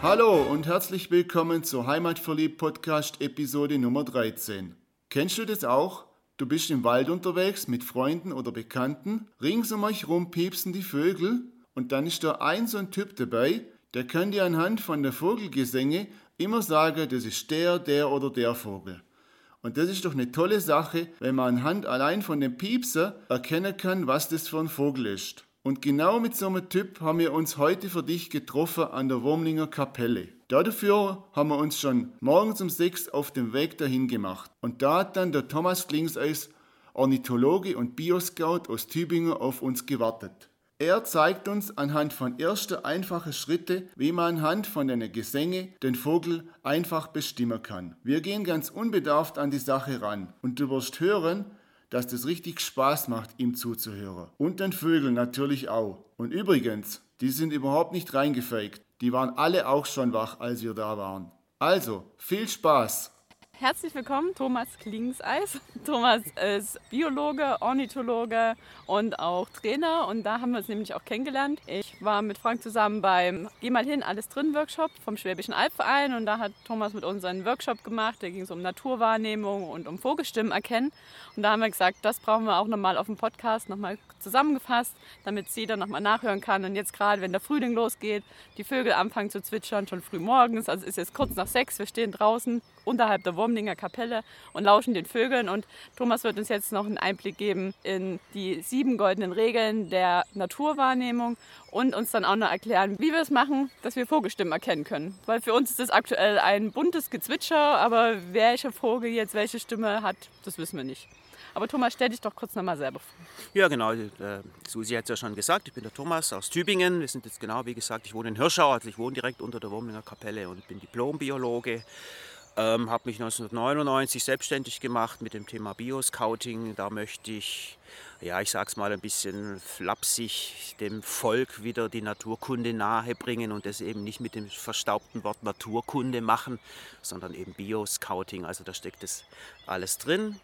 Hallo und herzlich willkommen zur Heimatverliebt Podcast Episode Nummer 13. Kennst du das auch? Du bist im Wald unterwegs mit Freunden oder Bekannten, rings um euch rum piepsen die Vögel und dann ist da ein so ein Typ dabei, der kann dir anhand von der Vogelgesänge immer sagen, das ist der, der oder der Vogel. Und das ist doch eine tolle Sache, wenn man anhand allein von dem Piepser erkennen kann, was das für ein Vogel ist. Und genau mit so einem Typ haben wir uns heute für dich getroffen an der Wurmlinger Kapelle. Dafür haben wir uns schon morgens um sechs auf dem Weg dahin gemacht. Und da hat dann der Thomas Klingseis, Ornithologe und Bioscout aus Tübingen, auf uns gewartet. Er zeigt uns anhand von ersten einfachen Schritte, wie man anhand von den Gesänge den Vogel einfach bestimmen kann. Wir gehen ganz unbedarft an die Sache ran und du wirst hören, dass das richtig Spaß macht, ihm zuzuhören. Und den Vögeln natürlich auch. Und übrigens, die sind überhaupt nicht reingefaked. Die waren alle auch schon wach, als wir da waren. Also, viel Spaß! Herzlich willkommen, Thomas Klingseis. Thomas ist Biologe, Ornithologe und auch Trainer. Und da haben wir uns nämlich auch kennengelernt. Ich war mit Frank zusammen beim Geh mal hin, alles drin Workshop vom Schwäbischen Albverein. Und da hat Thomas mit uns einen Workshop gemacht, da ging es um Naturwahrnehmung und um Vogelstimmen erkennen. Und da haben wir gesagt, das brauchen wir auch nochmal auf dem Podcast nochmal zusammengefasst, damit sie dann nochmal nachhören kann. Und jetzt gerade, wenn der Frühling losgeht, die Vögel anfangen zu zwitschern, schon früh morgens, also es ist jetzt kurz nach sechs, wir stehen draußen unterhalb der Wurmlinger Kapelle und lauschen den Vögeln. Und Thomas wird uns jetzt noch einen Einblick geben in die sieben goldenen Regeln der Naturwahrnehmung und uns dann auch noch erklären, wie wir es machen, dass wir Vogelstimmen erkennen können. Weil für uns ist es aktuell ein buntes Gezwitscher, aber welcher Vogel jetzt welche Stimme hat, das wissen wir nicht. Aber Thomas, stell dich doch kurz nochmal selber vor. Ja, genau. Äh, Susi hat es ja schon gesagt. Ich bin der Thomas aus Tübingen. Wir sind jetzt genau, wie gesagt, ich wohne in Hirschau. Also ich wohne direkt unter der Wurmlinger Kapelle und bin Diplombiologe. Ähm, habe mich 1999 selbstständig gemacht mit dem Thema Bioscouting. Da möchte ich, ja, ich sag's mal ein bisschen flapsig, dem Volk wieder die Naturkunde nahebringen und das eben nicht mit dem verstaubten Wort Naturkunde machen, sondern eben Bioscouting. Also da steckt das alles drin.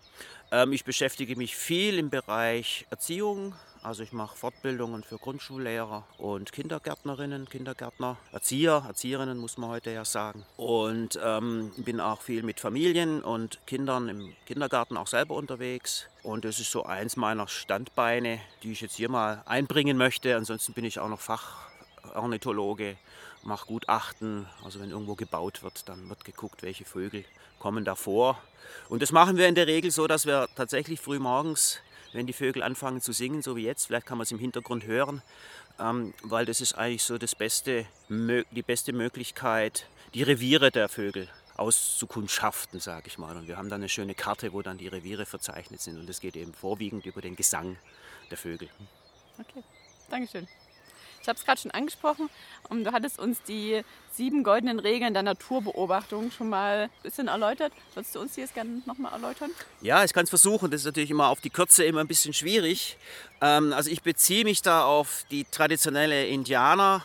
Ähm, ich beschäftige mich viel im Bereich Erziehung, also ich mache Fortbildungen für Grundschullehrer und Kindergärtnerinnen, Kindergärtner, Erzieher, Erzieherinnen muss man heute ja sagen. Und ähm, bin auch viel mit Familien und Kindern im Kindergarten auch selber unterwegs. Und das ist so eins meiner Standbeine, die ich jetzt hier mal einbringen möchte. Ansonsten bin ich auch noch Fachornithologe, mache Gutachten. Also wenn irgendwo gebaut wird, dann wird geguckt, welche Vögel kommen da vor. Und das machen wir in der Regel so, dass wir tatsächlich früh morgens wenn die Vögel anfangen zu singen, so wie jetzt. Vielleicht kann man es im Hintergrund hören, ähm, weil das ist eigentlich so das beste, die beste Möglichkeit, die Reviere der Vögel auszukundschaften, sage ich mal. Und wir haben dann eine schöne Karte, wo dann die Reviere verzeichnet sind. Und das geht eben vorwiegend über den Gesang der Vögel. Okay, Dankeschön. Ich habe es gerade schon angesprochen. Du hattest uns die sieben goldenen Regeln der Naturbeobachtung schon mal ein bisschen erläutert. Würdest du uns die jetzt gerne nochmal erläutern? Ja, ich kann es versuchen. Das ist natürlich immer auf die Kürze immer ein bisschen schwierig. Ähm, also ich beziehe mich da auf die traditionelle Indianer.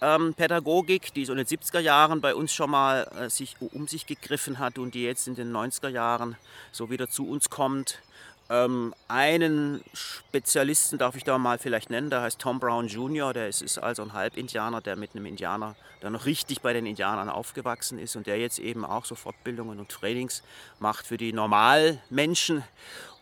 Pädagogik, die so in den 70er Jahren bei uns schon mal äh, sich um sich gegriffen hat und die jetzt in den 90er Jahren so wieder zu uns kommt. Ähm, einen Spezialisten darf ich da mal vielleicht nennen, der heißt Tom Brown Jr., der ist, ist also ein Halbindianer, der mit einem Indianer, der noch richtig bei den Indianern aufgewachsen ist und der jetzt eben auch so Fortbildungen und Trainings macht für die Normalmenschen.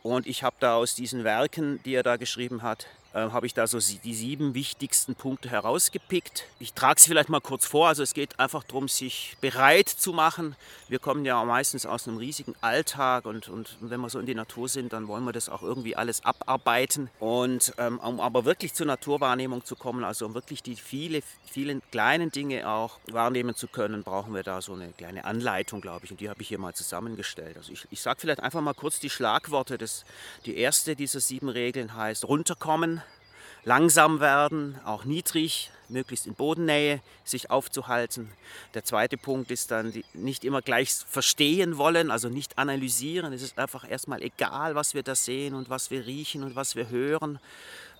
Und ich habe da aus diesen Werken, die er da geschrieben hat, habe ich da so die sieben wichtigsten Punkte herausgepickt. Ich trage sie vielleicht mal kurz vor. Also es geht einfach darum, sich bereit zu machen. Wir kommen ja meistens aus einem riesigen Alltag und, und wenn wir so in die Natur sind, dann wollen wir das auch irgendwie alles abarbeiten. Und ähm, um aber wirklich zur Naturwahrnehmung zu kommen, also um wirklich die viele, vielen kleinen Dinge auch wahrnehmen zu können, brauchen wir da so eine kleine Anleitung, glaube ich. Und die habe ich hier mal zusammengestellt. Also ich, ich sage vielleicht einfach mal kurz die Schlagworte. Das, die erste dieser sieben Regeln heißt runterkommen langsam werden, auch niedrig, möglichst in Bodennähe sich aufzuhalten. Der zweite Punkt ist dann nicht immer gleich verstehen wollen, also nicht analysieren. Es ist einfach erstmal egal, was wir da sehen und was wir riechen und was wir hören.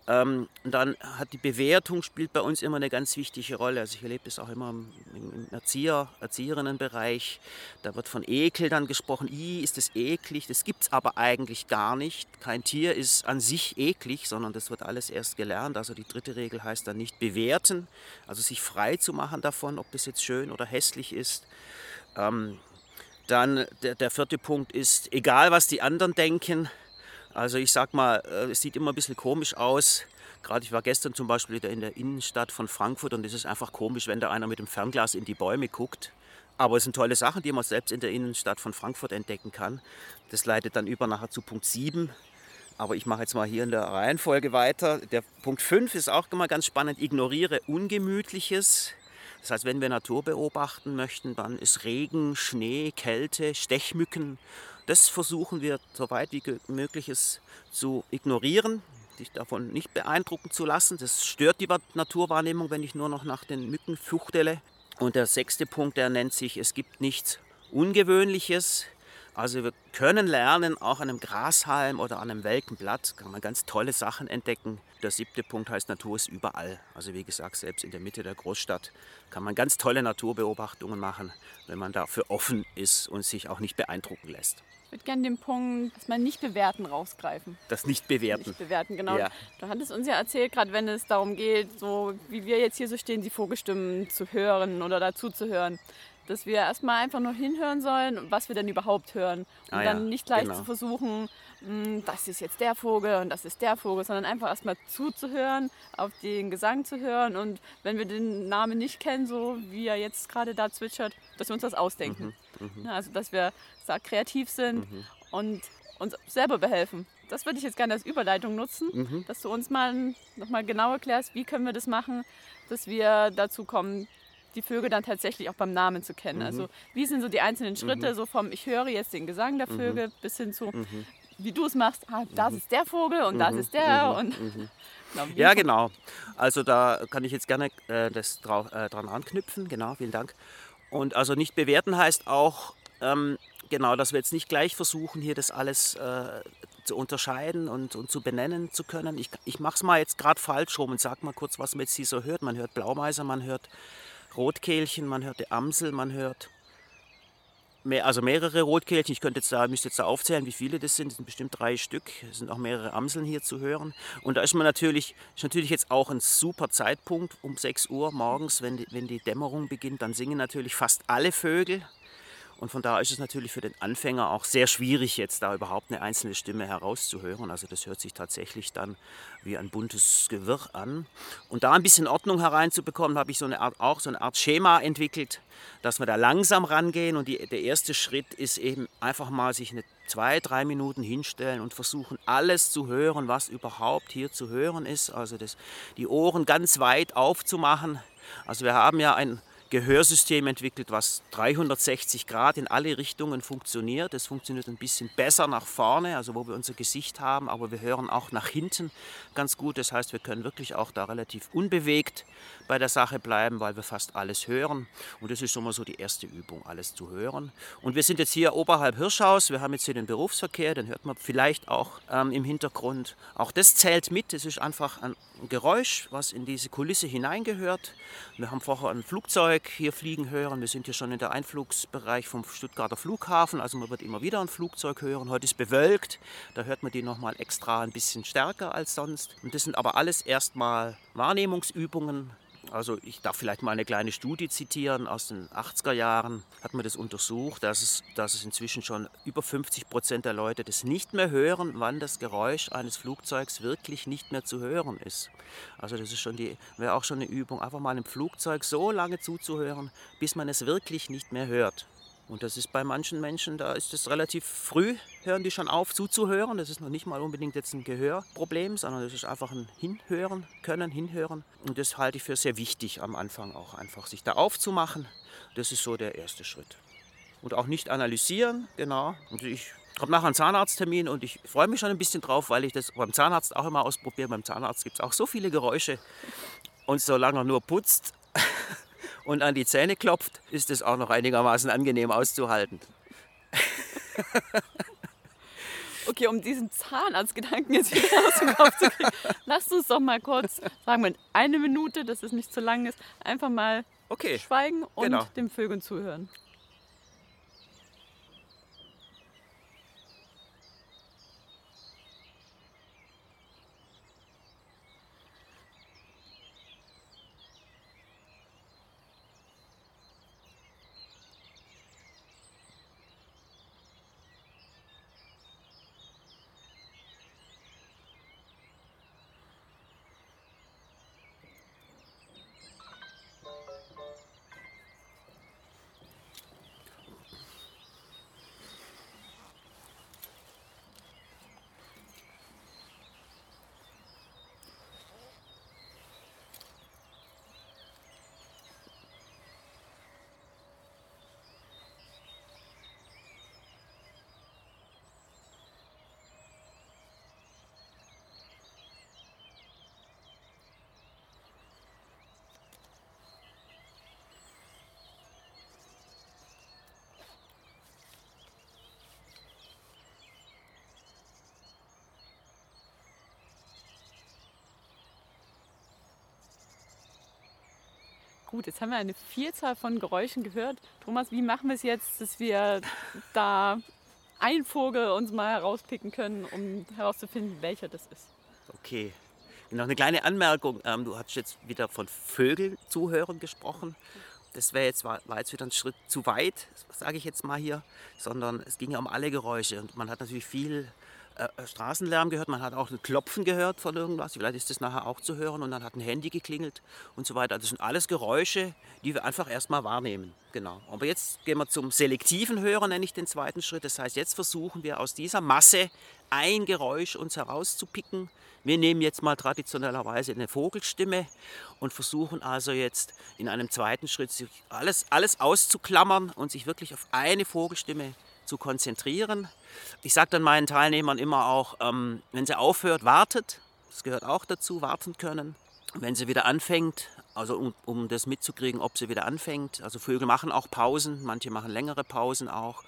Ähm, dann hat die Bewertung spielt bei uns immer eine ganz wichtige Rolle. Also ich erlebe das auch immer im, im Erzieher, Erzieherinnenbereich. Da wird von Ekel dann gesprochen. I, ist das eklig? Das gibt es aber eigentlich gar nicht. Kein Tier ist an sich eklig, sondern das wird alles erst gelernt. Also die dritte Regel heißt dann nicht bewerten, also sich frei zu machen davon, ob das jetzt schön oder hässlich ist. Ähm, dann der, der vierte Punkt ist, egal was die anderen denken, also ich sag mal, äh, es sieht immer ein bisschen komisch aus. Gerade ich war gestern zum Beispiel wieder in der Innenstadt von Frankfurt und es ist einfach komisch, wenn da einer mit dem Fernglas in die Bäume guckt. Aber es sind tolle Sachen, die man selbst in der Innenstadt von Frankfurt entdecken kann. Das leitet dann über nachher zu Punkt 7. Aber ich mache jetzt mal hier in der Reihenfolge weiter. Der Punkt 5 ist auch immer ganz spannend. Ignoriere Ungemütliches. Das heißt, wenn wir Natur beobachten möchten, dann ist Regen, Schnee, Kälte, Stechmücken das versuchen wir, so weit wie möglich ist, zu ignorieren, sich davon nicht beeindrucken zu lassen. Das stört die Naturwahrnehmung, wenn ich nur noch nach den Mücken fuchtele. Und der sechste Punkt, der nennt sich, es gibt nichts Ungewöhnliches. Also wir können lernen, auch an einem Grashalm oder an einem welken Blatt kann man ganz tolle Sachen entdecken. Der siebte Punkt heißt, Natur ist überall. Also wie gesagt, selbst in der Mitte der Großstadt kann man ganz tolle Naturbeobachtungen machen, wenn man dafür offen ist und sich auch nicht beeindrucken lässt. Ich würde gerne den Punkt, dass man nicht bewerten rausgreifen. Das nicht bewerten. Nicht bewerten, genau. Ja. Du hattest uns ja erzählt, gerade wenn es darum geht, so wie wir jetzt hier so stehen, die Vogelstimmen zu hören oder dazu zu hören, dass wir erstmal einfach nur hinhören sollen, was wir denn überhaupt hören. Und ah, dann ja, nicht gleich genau. zu versuchen, hm, das ist jetzt der Vogel und das ist der Vogel, sondern einfach erstmal zuzuhören, auf den Gesang zu hören und wenn wir den Namen nicht kennen, so wie er jetzt gerade da zwitschert, dass wir uns das ausdenken. Mhm, mh. Also dass wir da kreativ sind mhm. und uns selber behelfen. Das würde ich jetzt gerne als Überleitung nutzen, mhm. dass du uns mal nochmal genau erklärst, wie können wir das machen, dass wir dazu kommen, die Vögel dann tatsächlich auch beim Namen zu kennen. Mhm. Also wie sind so die einzelnen Schritte, mhm. so vom ich höre jetzt den Gesang der mhm. Vögel bis hin zu, mhm. wie du es machst, ah, das ist der Vogel und das ist der und Genau, ja, genau. Also da kann ich jetzt gerne äh, das drauf, äh, dran anknüpfen. Genau, vielen Dank. Und also nicht bewerten heißt auch, ähm, genau, dass wir jetzt nicht gleich versuchen, hier das alles äh, zu unterscheiden und, und zu benennen zu können. Ich, ich mache es mal jetzt gerade falsch rum und sage mal kurz, was man jetzt hier so hört. Man hört Blaumeiser, man hört Rotkehlchen, man hört die Amsel, man hört mehr, also mehrere Rotkehlchen. Ich könnte jetzt da, müsste jetzt da aufzählen, wie viele das sind. Es sind bestimmt drei Stück. Es sind auch mehrere Amseln hier zu hören. Und da ist man natürlich, ist natürlich jetzt auch ein super Zeitpunkt um 6 Uhr morgens, wenn die, wenn die Dämmerung beginnt, dann singen natürlich fast alle Vögel. Und von daher ist es natürlich für den Anfänger auch sehr schwierig, jetzt da überhaupt eine einzelne Stimme herauszuhören. Also das hört sich tatsächlich dann wie ein buntes Gewirr an. Und da ein bisschen Ordnung hereinzubekommen, habe ich so eine Art, auch so eine Art Schema entwickelt, dass wir da langsam rangehen. Und die, der erste Schritt ist eben einfach mal sich eine zwei, drei Minuten hinstellen und versuchen, alles zu hören, was überhaupt hier zu hören ist. Also das, die Ohren ganz weit aufzumachen. Also wir haben ja ein Gehörsystem entwickelt, was 360 Grad in alle Richtungen funktioniert. Es funktioniert ein bisschen besser nach vorne, also wo wir unser Gesicht haben, aber wir hören auch nach hinten ganz gut. Das heißt, wir können wirklich auch da relativ unbewegt bei der Sache bleiben, weil wir fast alles hören. Und das ist schon mal so die erste Übung, alles zu hören. Und wir sind jetzt hier oberhalb Hirschhaus. Wir haben jetzt hier den Berufsverkehr, den hört man vielleicht auch ähm, im Hintergrund. Auch das zählt mit. Es ist einfach ein Geräusch, was in diese Kulisse hineingehört. Wir haben vorher ein Flugzeug Flugzeug hier fliegen hören. Wir sind hier schon in der Einflugsbereich vom Stuttgarter Flughafen, also man wird immer wieder ein Flugzeug hören. Heute ist bewölkt, da hört man die nochmal extra ein bisschen stärker als sonst. Und das sind aber alles erstmal Wahrnehmungsübungen, also ich darf vielleicht mal eine kleine Studie zitieren aus den 80er Jahren, hat man das untersucht, dass es, dass es inzwischen schon über 50 Prozent der Leute das nicht mehr hören, wann das Geräusch eines Flugzeugs wirklich nicht mehr zu hören ist. Also das ist schon die, wäre auch schon eine Übung, einfach mal einem Flugzeug so lange zuzuhören, bis man es wirklich nicht mehr hört. Und das ist bei manchen Menschen, da ist es relativ früh, hören die schon auf zuzuhören. Das ist noch nicht mal unbedingt jetzt ein Gehörproblem, sondern das ist einfach ein Hinhören können, Hinhören. Und das halte ich für sehr wichtig am Anfang auch einfach, sich da aufzumachen. Das ist so der erste Schritt. Und auch nicht analysieren, genau. Und ich habe nachher einen Zahnarzttermin und ich freue mich schon ein bisschen drauf, weil ich das beim Zahnarzt auch immer ausprobiere. Beim Zahnarzt gibt es auch so viele Geräusche. Und solange er nur putzt, und an die Zähne klopft, ist es auch noch einigermaßen angenehm auszuhalten. Okay, um diesen Zahnarztgedanken jetzt wieder aus dem Kopf zu kriegen, lasst uns doch mal kurz, sagen wir eine Minute, dass es nicht zu lang ist, einfach mal Okay. schweigen und Genau. den Vögeln zuhören. Gut, jetzt haben wir eine Vielzahl von Geräuschen gehört. Thomas, wie machen wir es jetzt, dass wir da einen Vogel uns mal herauspicken können, um herauszufinden, welcher das ist? Okay. Noch eine kleine Anmerkung. Ähm, du hast jetzt wieder von Vögeln zuhören gesprochen. Das wäre jetzt, war jetzt wieder ein Schritt zu weit, sage ich jetzt mal hier, sondern es ging ja um alle Geräusche. Und man hat natürlich viel äh, Straßenlärm gehört, man hat auch ein Klopfen gehört von irgendwas, vielleicht ist das nachher auch zu hören und dann hat ein Handy geklingelt und so weiter. Das sind alles Geräusche, die wir einfach erstmal wahrnehmen. Genau. Aber jetzt gehen wir zum selektiven Hören, nenne ich den zweiten Schritt. Das heißt, jetzt versuchen wir aus dieser Masse ein Geräusch uns herauszupicken. Wir nehmen jetzt mal traditionellerweise eine Vogelstimme und versuchen also jetzt in einem zweiten Schritt alles, alles auszuklammern und sich wirklich auf eine Vogelstimme zu konzentrieren. Ich sage dann meinen Teilnehmern immer auch, ähm, wenn sie aufhört, wartet. Das gehört auch dazu, warten können. Wenn sie wieder anfängt, also um, um das mitzukriegen, ob sie wieder anfängt. Also Vögel machen auch Pausen, manche machen längere Pausen auch.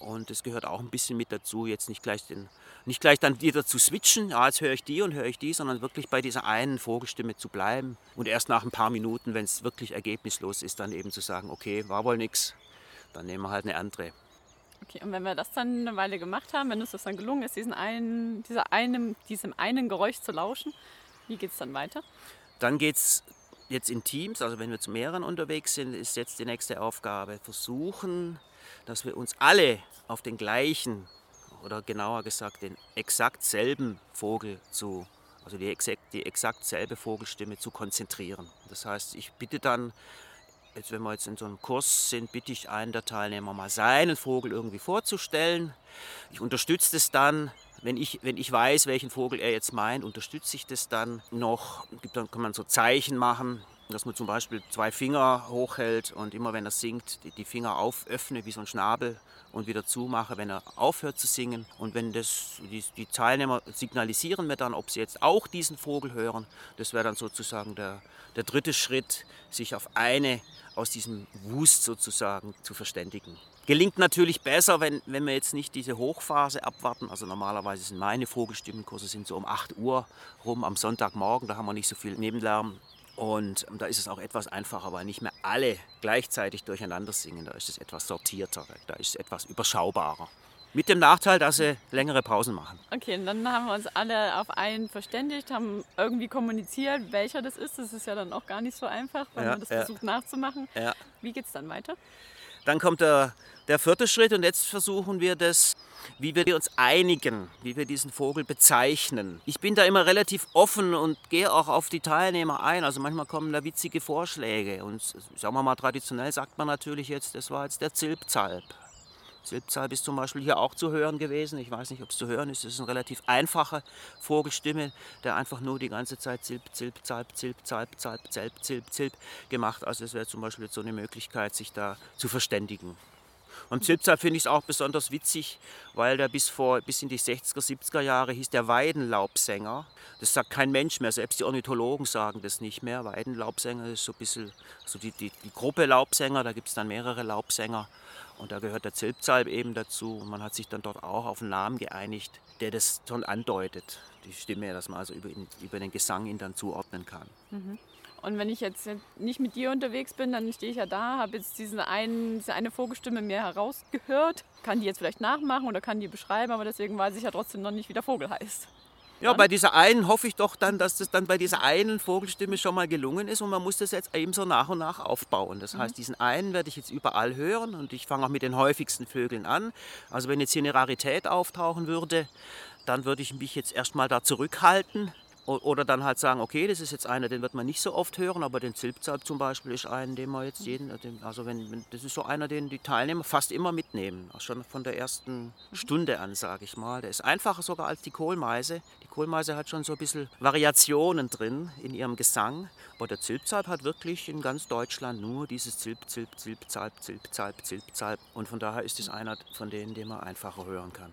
Und es gehört auch ein bisschen mit dazu, jetzt nicht gleich, den, nicht gleich dann wieder zu switchen, ja, jetzt höre ich die und höre ich die, sondern wirklich bei dieser einen Vogelstimme zu bleiben. Und erst nach ein paar Minuten, wenn es wirklich ergebnislos ist, dann eben zu sagen, okay, war wohl nichts, dann nehmen wir halt eine andere. Okay, und wenn wir das dann eine Weile gemacht haben, wenn uns das dann gelungen ist, diesen einen, dieser einem, diesem einen Geräusch zu lauschen, wie geht es dann weiter? Dann geht es jetzt in Teams, also wenn wir zu mehreren unterwegs sind, ist jetzt die nächste Aufgabe, versuchen, dass wir uns alle auf den gleichen oder genauer gesagt den exakt selben Vogel zu, also die exakt, die exakt selbe Vogelstimme zu konzentrieren. Das heißt, ich bitte dann, jetzt wenn wir jetzt in so einem Kurs sind, bitte ich einen der Teilnehmer mal seinen Vogel irgendwie vorzustellen. Ich unterstütze das dann wenn ich, wenn ich weiß, welchen Vogel er jetzt meint, unterstütze ich das dann noch. Dann kann man so Zeichen machen, dass man zum Beispiel zwei Finger hochhält und immer wenn er singt, die, Finger auföffne wie so ein Schnabel und wieder zumache, wenn er aufhört zu singen. Und wenn das, die, die Teilnehmer signalisieren mir dann, ob sie jetzt auch diesen Vogel hören. Das wäre dann sozusagen der, der dritte Schritt, sich auf eine aus diesem Wust sozusagen zu verständigen. Gelingt natürlich besser, wenn, wenn wir jetzt nicht diese Hochphase abwarten. Also normalerweise sind meine Vogelstimmenkurse sind so um 8 Uhr rum am Sonntagmorgen, da haben wir nicht so viel Nebenlärm. Und da ist es auch etwas einfacher, weil nicht mehr alle gleichzeitig durcheinander singen. Da ist es etwas sortierter, da ist es etwas überschaubarer. Mit dem Nachteil, dass sie längere Pausen machen. Okay, und dann haben wir uns alle auf einen verständigt, haben irgendwie kommuniziert, welcher das ist. Das ist ja dann auch gar nicht so einfach, wenn Ja, man das ja. versucht nachzumachen. Ja. Wie geht es dann weiter? Dann kommt der, der vierte Schritt und jetzt versuchen wir das, wie wir uns einigen, wie wir diesen Vogel bezeichnen. Ich bin da immer relativ offen und gehe auch auf die Teilnehmer ein. Also manchmal kommen da witzige Vorschläge und sagen wir mal traditionell sagt man natürlich jetzt, das war jetzt der Zilpzalp. Zilpzalp ist zum Beispiel hier auch zu hören gewesen. Ich weiß nicht, ob es zu hören ist. Es ist eine relativ einfache Vogelstimme, der einfach nur die ganze Zeit Zilp, Zilp, Zalp, Zilp, Zalp, Zalp, Zilp, Zilp, Zilp gemacht. Also es wäre zum Beispiel jetzt so eine Möglichkeit, sich da zu verständigen. Und Zilpzalp finde ich es auch besonders witzig, weil der bis, vor, bis in die 60er, 70er Jahre hieß der Weidenlaubsänger. Das sagt kein Mensch mehr, selbst die Ornithologen sagen das nicht mehr. Weidenlaubsänger ist so ein bisschen, also die, die, die Gruppe Laubsänger, da gibt es dann mehrere Laubsänger. Und da gehört der Zilpzalp eben dazu. Und man hat sich dann dort auch auf einen Namen geeinigt, der das schon andeutet, die Stimme, dass man also über, über den Gesang ihn dann zuordnen kann. Mhm. Und wenn ich jetzt nicht mit dir unterwegs bin, dann stehe ich ja da, habe jetzt diese, einen, diese eine Vogelstimme mir herausgehört, kann die jetzt vielleicht nachmachen oder kann die beschreiben, aber deswegen weiß ich ja trotzdem noch nicht, wie der Vogel heißt. Ja, bei dieser einen hoffe ich doch dann, dass das dann bei dieser einen Vogelstimme schon mal gelungen ist und man muss das jetzt eben so nach und nach aufbauen. Das heißt, mhm. diesen einen werde ich jetzt überall hören und ich fange auch mit den häufigsten Vögeln an. Also wenn jetzt hier eine Rarität auftauchen würde, dann würde ich mich jetzt erstmal da zurückhalten oder dann halt sagen, okay, das ist jetzt einer, den wird man nicht so oft hören, aber den Zilpzalp zum Beispiel ist einer, den man jetzt jeden, also wenn, das ist so einer, den die Teilnehmer fast immer mitnehmen, auch schon von der ersten Stunde an, sage ich mal. Der ist einfacher sogar als die Kohlmeise. Die Kohlmeise hat schon so ein bisschen Variationen drin in ihrem Gesang, aber der Zilpzalp hat wirklich in ganz Deutschland nur dieses Zilp, Zilp, Zilpzalp, Zilpzalp, Zilpzalp und von daher ist es einer von denen, den man einfacher hören kann.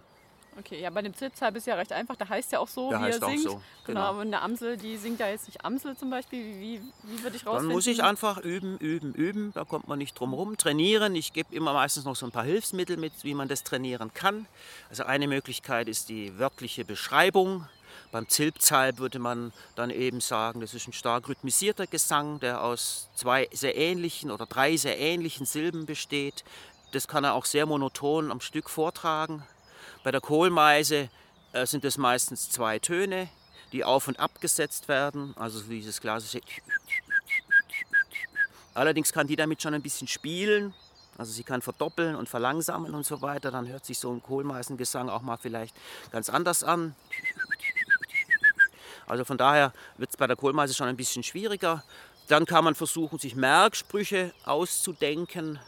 Okay, ja, bei dem Zilpzalp ist ja recht einfach. Der heißt ja auch so, der wie er singt. So, genau. genau, aber eine Amsel, die singt ja jetzt nicht Amsel zum Beispiel. Wie, wie würde ich rausfinden? Dann muss ich einfach üben, üben, üben. Da kommt man nicht drum herum. Trainieren. Ich gebe immer meistens noch so ein paar Hilfsmittel mit, wie man das trainieren kann. Also eine Möglichkeit ist die wörtliche Beschreibung. Beim Zilpzalp würde man dann eben sagen, das ist ein stark rhythmisierter Gesang, der aus zwei sehr ähnlichen oder drei sehr ähnlichen Silben besteht. Das kann er auch sehr monoton am Stück vortragen. Bei der Kohlmeise äh, sind es meistens zwei Töne, die auf und abgesetzt werden, also dieses klassische. Allerdings kann die damit schon ein bisschen spielen, also sie kann verdoppeln und verlangsamen und so weiter. Dann hört sich so ein Kohlmeisengesang auch mal vielleicht ganz anders an. Also von daher wird es bei der Kohlmeise schon ein bisschen schwieriger. Dann kann man versuchen, sich Merksprüche auszudenken.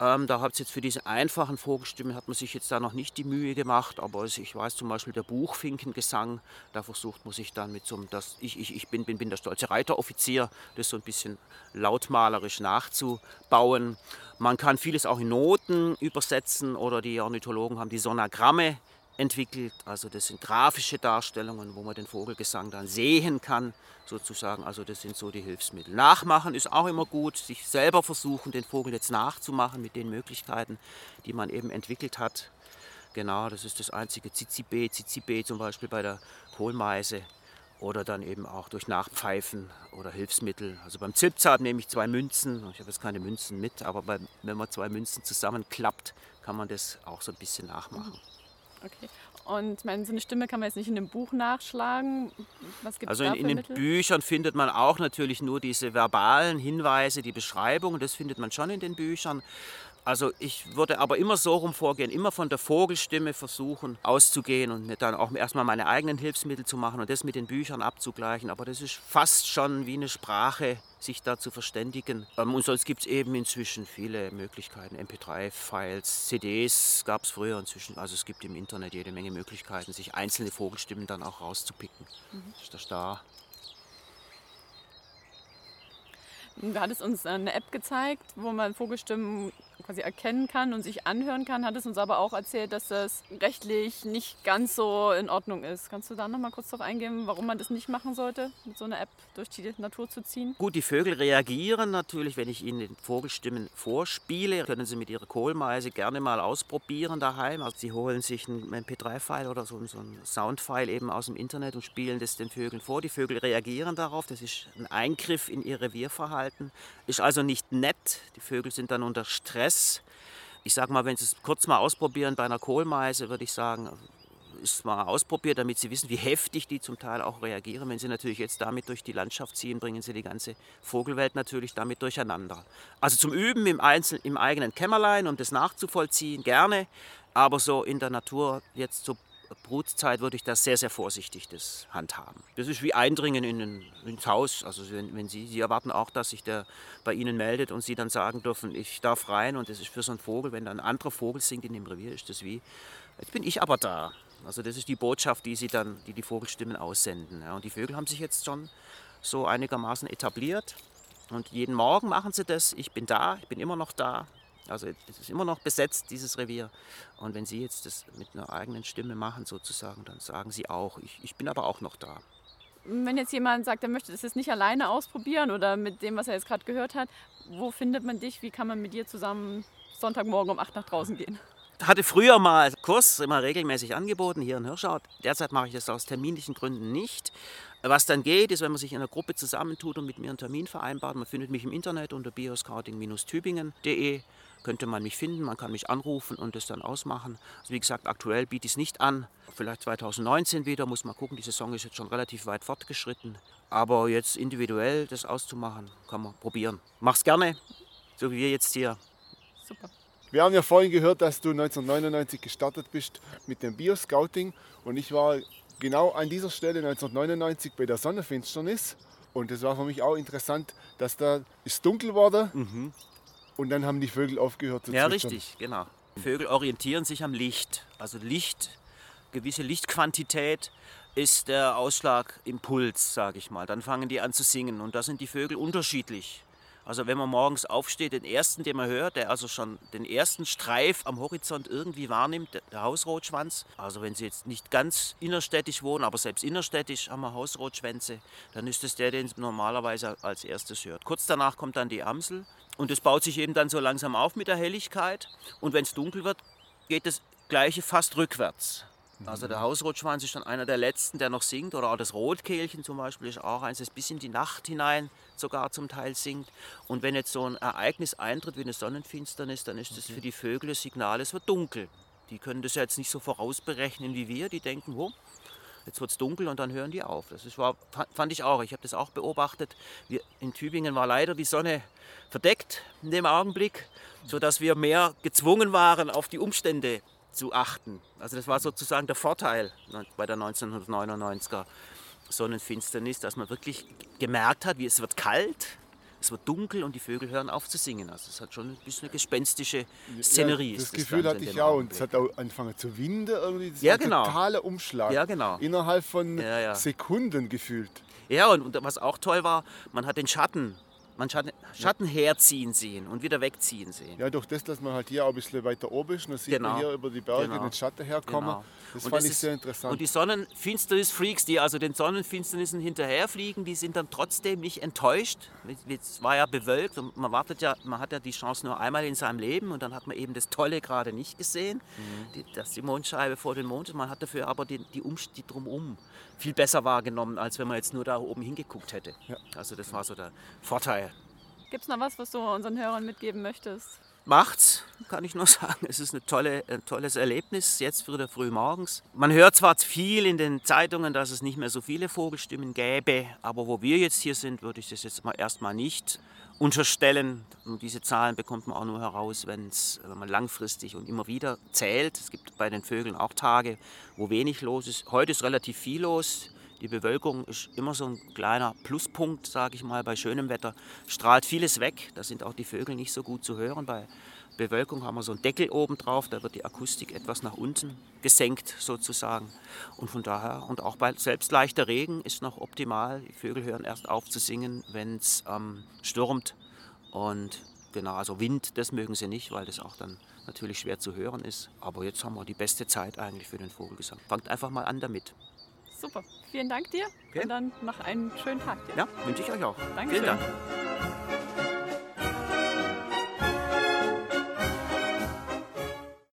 Ähm, da hat es jetzt für diese einfachen Vogelstimmen hat man sich jetzt da noch nicht die Mühe gemacht, aber ich weiß zum Beispiel der Buchfinkengesang, da versucht man sich dann mit so einem, das, ich, ich, ich bin, bin, bin der stolze Reiteroffizier, das so ein bisschen lautmalerisch nachzubauen. Man kann vieles auch in Noten übersetzen oder die Ornithologen haben die Sonagramme entwickelt. Also das sind grafische Darstellungen, wo man den Vogelgesang dann sehen kann, sozusagen. Also das sind so die Hilfsmittel. Nachmachen ist auch immer gut, sich selber versuchen, den Vogel jetzt nachzumachen mit den Möglichkeiten, die man eben entwickelt hat. Genau, das ist das einzige Zizibe, Zizibe zum Beispiel bei der Kohlmeise oder dann eben auch durch Nachpfeifen oder Hilfsmittel. Also beim Zipzart nehme ich zwei Münzen, ich habe jetzt keine Münzen mit, aber wenn man zwei Münzen zusammenklappt, kann man das auch so ein bisschen nachmachen. Okay. Und meine, so eine Stimme kann man jetzt nicht in einem Buch nachschlagen. Was gibt's also in, in den Mittel? Büchern findet man auch natürlich nur diese verbalen Hinweise, die Beschreibungen, das findet man schon in den Büchern. Also ich würde aber immer so rum vorgehen, immer von der Vogelstimme versuchen auszugehen und mir dann auch erstmal meine eigenen Hilfsmittel zu machen und das mit den Büchern abzugleichen. Aber das ist fast schon wie eine Sprache, sich da zu verständigen. Ähm, und sonst gibt es eben inzwischen viele Möglichkeiten. MP3-Files, CDs gab es früher inzwischen. Also es gibt im Internet jede Menge Möglichkeiten, sich einzelne Vogelstimmen dann auch rauszupicken. Mhm. Ist das da? Du hattest uns eine App gezeigt, wo man Vogelstimmen quasi erkennen kann und sich anhören kann, hat es uns aber auch erzählt, dass das rechtlich nicht ganz so in Ordnung ist. Kannst du da noch mal kurz darauf eingehen, warum man das nicht machen sollte, mit so einer App durch die Natur zu ziehen? Gut, die Vögel reagieren natürlich, wenn ich ihnen Vogelstimmen vorspiele, können sie mit ihrer Kohlmeise gerne mal ausprobieren daheim. Also sie holen sich einen MP3-File oder so, so einen Soundfile eben aus dem Internet und spielen das den Vögeln vor. Die Vögel reagieren darauf, das ist ein Eingriff in ihr Revierverhalten, ist also nicht nett. Die Vögel sind dann unter Stress Stress. Ich sage mal, wenn Sie es kurz mal ausprobieren bei einer Kohlmeise, würde ich sagen, ist mal ausprobiert, damit Sie wissen, wie heftig die zum Teil auch reagieren. Wenn Sie natürlich jetzt damit durch die Landschaft ziehen, bringen Sie die ganze Vogelwelt natürlich damit durcheinander. Also zum Üben im, Einzel im eigenen Kämmerlein, um das nachzuvollziehen, gerne. Aber so in der Natur jetzt so Brutzeit würde ich da sehr, sehr vorsichtig das handhaben. Das ist wie Eindringen in ein, ins Haus. Also wenn, wenn, Sie, Sie erwarten auch, dass sich der bei Ihnen meldet und Sie dann sagen dürfen, ich darf rein und das ist für so einen Vogel, wenn dann ein anderer Vogel singt in dem Revier, ist das wie, jetzt bin ich aber da. Also das ist die Botschaft, die Sie dann, die die Vogelstimmen aussenden. Ja, und die Vögel haben sich jetzt schon so einigermaßen etabliert. Und jeden Morgen machen sie das. Ich bin da, ich bin immer noch da. Also es ist immer noch besetzt, dieses Revier. Und wenn Sie jetzt das mit einer eigenen Stimme machen, sozusagen, dann sagen Sie auch, ich, ich bin aber auch noch da. Wenn jetzt jemand sagt, er möchte das jetzt nicht alleine ausprobieren oder mit dem, was er jetzt gerade gehört hat, wo findet man dich? Wie kann man mit dir zusammen Sonntagmorgen um 8 nach draußen gehen. Hatte früher mal Kurs immer regelmäßig angeboten hier in Hirschau. Derzeit mache ich das aus terminlichen Gründen nicht. Was dann geht, ist, wenn man sich in einer Gruppe zusammentut und mit mir einen Termin vereinbart. Man findet mich im Internet unter bioscouting-tübingen.de. Könnte man mich finden, man kann mich anrufen und das dann ausmachen. Also wie gesagt, aktuell biete ich es nicht an. Vielleicht 2019 wieder, muss man gucken. Die Saison ist jetzt schon relativ weit fortgeschritten. Aber jetzt individuell das auszumachen, kann man probieren. Mach's gerne, so wie wir jetzt hier. Super. Wir haben ja vorhin gehört, dass du 1999 gestartet bist mit dem Bioscouting und ich war genau an dieser Stelle 1999 bei der Sonnenfinsternis und das war für mich auch interessant, dass da ist dunkel wurde Mhm. Und dann haben die Vögel aufgehört zu Ja, zwitschern. richtig, genau. Vögel orientieren sich am Licht. Also Licht, gewisse Lichtquantität ist der Ausschlagimpuls, sage ich mal. Dann fangen die an zu singen und da sind die Vögel unterschiedlich. Also wenn man morgens aufsteht, den ersten, den man hört, der also schon den ersten Streif am Horizont irgendwie wahrnimmt, der- Hausrotschwanz. Also wenn Sie jetzt nicht ganz innerstädtisch wohnen, aber selbst innerstädtisch haben wir Hausrotschwänze, dann ist es der, den man normalerweise als erstes hört. Kurz danach kommt dann die Amsel und es baut sich eben dann so langsam auf mit der Helligkeit. Und wenn es dunkel wird, geht das Gleiche fast rückwärts. Also der Hausrotschwanz ist dann einer der letzten, der noch singt. Oder auch das Rotkehlchen zum Beispiel ist auch eins, das bis in die Nacht hinein sogar zum Teil singt. Und wenn jetzt so ein Ereignis eintritt wie eine Sonnenfinsternis, dann ist das für die Vögel das Signal, es wird dunkel. Die können das ja jetzt nicht so vorausberechnen wie wir. Die denken, oh, jetzt wird es dunkel und dann hören die auf. Das ist, war, fa- fand ich auch. Ich habe das auch beobachtet. Wir, in Tübingen war leider die Sonne verdeckt in dem Augenblick, sodass wir mehr gezwungen waren, auf die Umstände zu achten. Also das war sozusagen der Vorteil bei der 1999er Sonnenfinsternis, dass man wirklich gemerkt hat, wie es wird kalt, es wird dunkel und die Vögel hören auf zu singen. Also es hat schon ein bisschen eine gespenstische Szenerie. Ja, ist das Gefühl hatte ich auch. Und es hat auch angefangen zu winden irgendwie. Das Ja, war ein genau. totaler Umschlag. Ja, genau. Innerhalb von Ja, ja. Sekunden gefühlt. Ja, und, und was auch toll war, man hat den Schatten, man Schatten, Schatten herziehen sehen und wieder wegziehen sehen. Ja, durch das, dass man halt hier auch ein bisschen weiter oben ist, dann sieht man Genau. hier über die Berge Genau. den Schatten herkommen. Genau. Das Und fand das ich ist- sehr interessant. Und die Sonnenfinsternis-Freaks, die also den Sonnenfinsternissen hinterherfliegen, die sind dann trotzdem nicht enttäuscht. Es war ja bewölkt und man wartet ja, man hat ja die Chance nur einmal in seinem Leben und dann hat man eben das Tolle gerade nicht gesehen, Mhm. die, dass die Mondscheibe vor dem Mond ist. Man hat dafür aber die, die Umstände drumherum viel besser wahrgenommen, als wenn man jetzt nur da oben hingeguckt hätte. Ja. Also das war so der Vorteil. Gibt es noch was, was du unseren Hörern mitgeben möchtest? Macht's, kann ich nur sagen. Es ist eine tolle, ein tolles Erlebnis, jetzt wieder früh morgens. Man hört zwar viel in den Zeitungen, dass es nicht mehr so viele Vogelstimmen gäbe, aber wo wir jetzt hier sind, würde ich das jetzt mal erstmal nicht unterstellen. Und diese Zahlen bekommt man auch nur heraus, wenn's, wenn man langfristig und immer wieder zählt. Es gibt bei den Vögeln auch Tage, wo wenig los ist. Heute ist relativ viel los. Die Bewölkung ist immer so ein kleiner Pluspunkt, sage ich mal, bei schönem Wetter. Strahlt vieles weg, da sind auch die Vögel nicht so gut zu hören. Bei Bewölkung haben wir so einen Deckel oben drauf, da wird die Akustik etwas nach unten gesenkt sozusagen. Und von daher, und auch bei selbst leichter Regen ist noch optimal. Die Vögel hören erst auf zu singen, wenn es ähm, stürmt. Und genau, also Wind, das mögen sie nicht, weil das auch dann natürlich schwer zu hören ist. Aber jetzt haben wir die beste Zeit eigentlich für den Vogelgesang. Fangt einfach mal an damit. Super. Vielen Dank dir Okay. und dann noch einen schönen Tag dir. Ja, wünsche ich euch auch. Dankeschön. Vielen Dank.